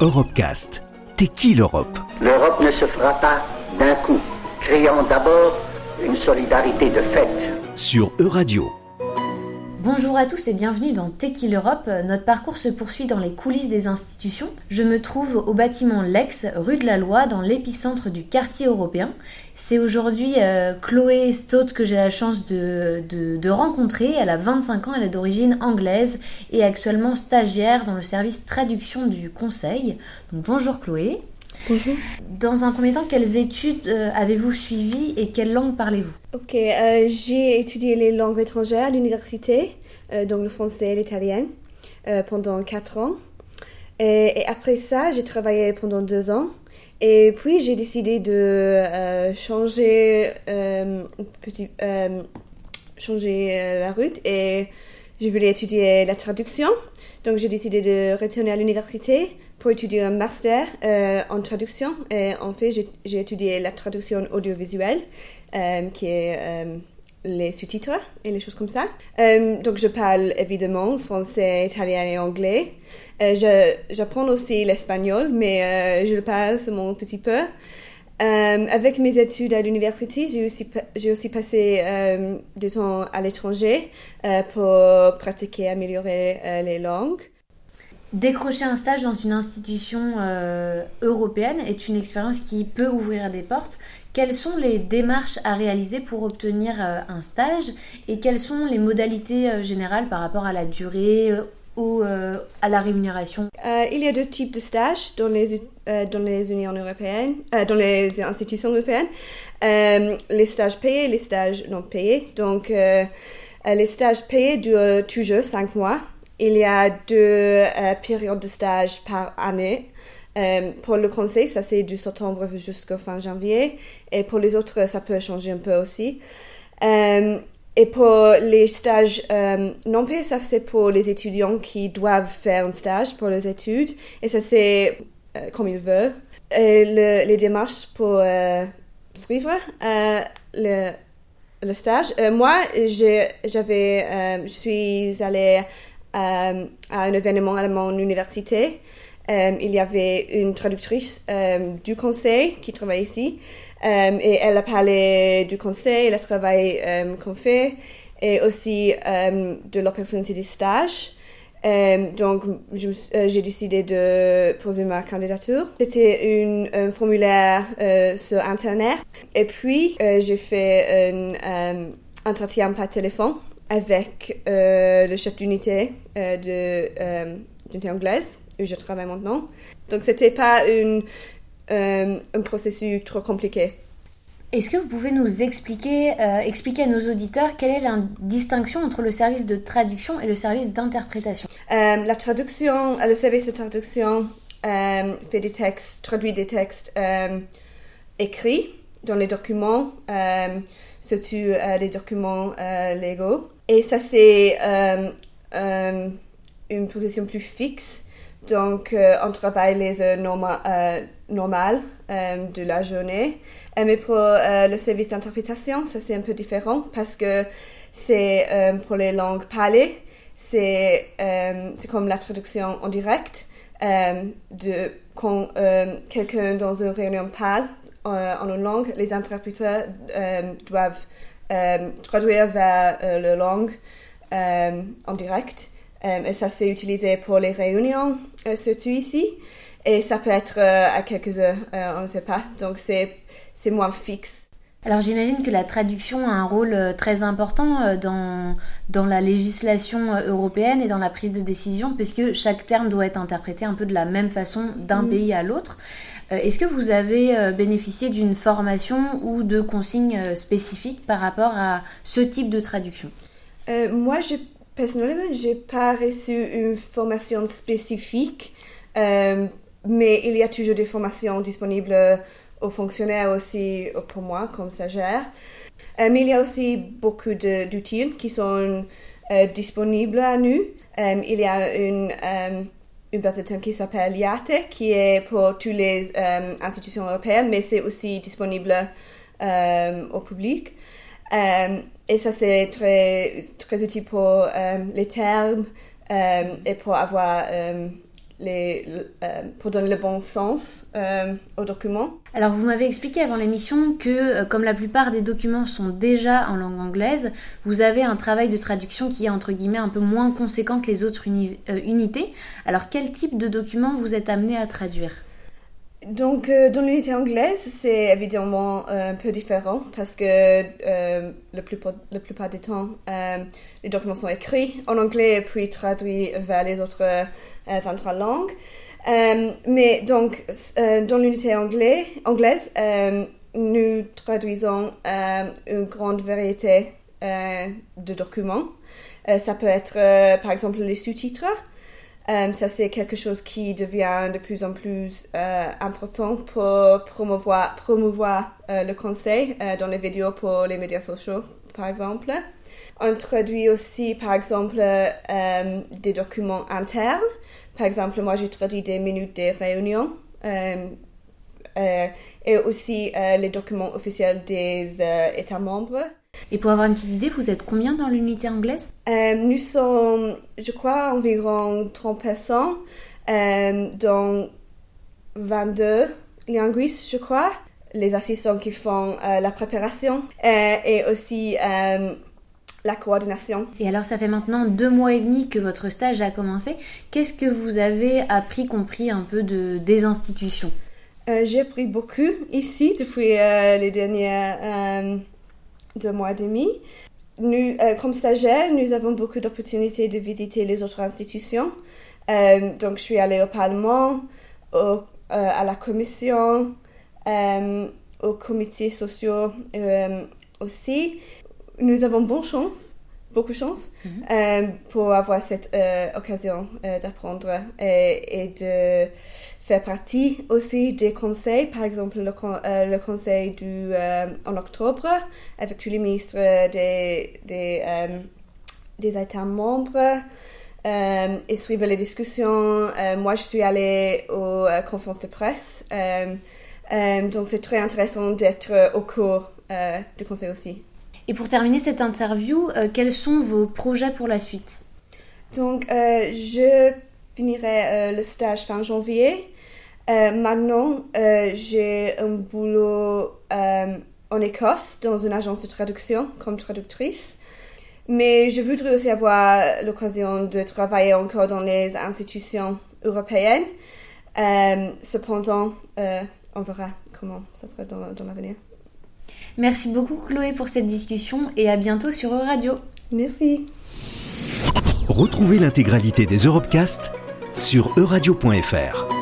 Europecast. T'es qui l'Europe? L'Europe ne se fera pas d'un coup. Créons d'abord une solidarité de fait. Sur Euradio. Bonjour à tous et bienvenue dans T'es l'Europe Notre parcours se poursuit dans les coulisses des institutions. Je me trouve au bâtiment Lex, rue de la Loi, dans l'épicentre du quartier européen. C'est aujourd'hui euh, Chloé Stott que j'ai la chance de, de, rencontrer. Elle a 25 ans, elle est d'origine anglaise et actuellement stagiaire dans le service traduction du Conseil. Donc bonjour Chloé. Bonjour. Dans un premier temps, quelles études euh, avez-vous suivies et quelle langue parlez-vous? Ok, euh, j'ai étudié les langues étrangères à l'université, euh, donc le français et l'italien, pendant quatre ans. Et, après ça, j'ai travaillé pendant deux ans. Et puis, j'ai décidé de changer, petit, changer la route et je voulais étudier la traduction. Donc, j'ai décidé de retourner à l'université pour étudier un master euh, en traduction. Et en fait, j'ai étudié la traduction audiovisuelle, euh, qui est euh, les sous-titres et les choses comme ça. donc, je parle évidemment français, italien et anglais. J'apprends aussi l'espagnol, mais je le parle seulement un petit peu. Avec mes études à l'université, j'ai aussi, passé du temps à l'étranger pour pratiquer, améliorer les langues. Décrocher un stage dans une institution euh, européenne est une expérience qui peut ouvrir des portes. Quelles sont les démarches à réaliser pour obtenir euh, un stage et quelles sont les modalités euh, générales par rapport à la durée ou à la rémunération Il y a deux types de stages dans les, dans les unions européennes, dans les institutions européennes. les stages payés et les stages non payés. Donc, les stages payés durent toujours cinq mois il y a deux euh, périodes de stage par année. Euh, pour le conseil, ça c'est du septembre jusqu'au fin janvier. Et pour les autres, ça peut changer un peu aussi. Euh, et pour les stages non payés, ça c'est pour les étudiants qui doivent faire un stage pour les études. Et ça c'est comme ils veulent. Les démarches pour suivre le, le stage. moi, j'avais, je suis allée euh, à un événement à mon université. Euh, il y avait une traductrice euh, du conseil qui travaille ici et elle a parlé du conseil, le travail qu'on fait et aussi de l'opportunité des stages. donc, j'ai décidé de poser ma candidature. C'était un formulaire sur Internet. Et puis, j'ai fait un entretien par téléphone avec euh, le chef d'unité euh, euh, d'unité anglaise où je travaille maintenant. Donc c'était pas une, un processus trop compliqué. Est-ce que vous pouvez nous expliquer, expliquer à nos auditeurs quelle est la distinction entre le service de traduction et le service d'interprétation? La traduction, le service de traduction fait des textes, traduit des textes écrits dans les documents, surtout les documents légaux. Et ça, c'est euh, euh, une position plus fixe. Donc, euh, on travaille les heures normales de la journée. Mais pour le service d'interprétation, ça, c'est un peu différent parce que c'est pour les langues parlées. C'est comme la traduction en direct. de, quand quelqu'un dans une réunion parle en une langue, les interpréteurs doivent euh, traduire vers euh, la langue euh, en direct. Et ça, c'est utilisé pour les réunions, surtout ici. Et ça peut être à quelques heures, on ne sait pas. Donc, c'est moins fixe. Alors j'imagine que la traduction a un rôle très important dans, dans la législation européenne et dans la prise de décision, puisque chaque terme doit être interprété un peu de la même façon d'un mm. pays à l'autre. Euh, est-ce que vous avez euh, bénéficié d'une formation ou de consignes euh, spécifiques par rapport à ce type de traduction? Moi, personnellement, je n'ai pas reçu une formation spécifique, mais il y a toujours des formations disponibles aux fonctionnaires aussi pour moi comme stagiaire. mais il y a aussi beaucoup d'outils qui sont disponibles à nous. il y a une une plateforme qui s'appelle IATE, qui est pour toutes les euh, institutions européennes, mais c'est aussi disponible euh, au public. Euh, et ça, c'est très, très utile pour les termes et pour avoir les, pour donner le bon sens aux documents. Alors vous m'avez expliqué avant l'émission que comme la plupart des documents sont déjà en langue anglaise, vous avez un travail de traduction qui est entre guillemets un peu moins conséquent que les autres unités. Alors quel type de documents vous êtes amené à traduire? Donc, euh, dans l'unité anglaise, c'est évidemment euh, un peu différent parce que euh, la, plupart, la plupart du temps, les documents sont écrits en anglais et puis traduits vers les autres 23 langues. mais donc, dans l'unité anglaise, nous traduisons une grande variété de documents. ça peut être, par exemple, les sous-titres. Euh, ça, c'est quelque chose qui devient de plus en plus euh, important pour promouvoir, euh, le conseil dans les vidéos pour les médias sociaux, par exemple. On traduit aussi, par exemple, des documents internes. Par exemple, moi, j'ai traduit des minutes des réunions et aussi les documents officiels des États membres. Et pour avoir une petite idée, vous êtes combien dans l'unité anglaise? Euh, Nous sommes, je crois, environ 30 personnes, euh, dont 22 linguistes, je crois, les assistants qui font euh, la préparation euh, et aussi la coordination. Et alors, ça fait maintenant deux mois et demi que votre stage a commencé. Qu'est-ce que vous avez appris, compris un peu de, des institutions? J'ai appris beaucoup ici depuis les dernières deux mois et demi. Euh, comme stagiaire, nous avons beaucoup d'opportunités de visiter les autres institutions. Euh, donc, je suis allée au Parlement, euh, à la Commission, au comité sociaux aussi. Nous avons bonne chance, beaucoup de chance, mhm. pour avoir cette occasion d'apprendre et, et de fait partie aussi des conseils, par exemple le, euh, le conseil du, euh, en octobre avec tous les ministres des, des, euh, des États membres et suivre les discussions. moi, je suis allée aux conférences de presse. donc, c'est très intéressant d'être au cours du conseil aussi. Et pour terminer cette interview, quels sont vos projets pour la suite? Donc, je finirai le stage fin janvier. Euh, maintenant, euh, j'ai un boulot euh, en Écosse dans une agence de traduction comme traductrice. Mais je voudrais aussi avoir l'occasion de travailler encore dans les institutions européennes. cependant, on verra comment ça sera dans, dans l'avenir. Merci beaucoup Chloé pour cette discussion et à bientôt sur Euradio. Merci. Retrouvez l'intégralité des Europecast sur euradio.fr.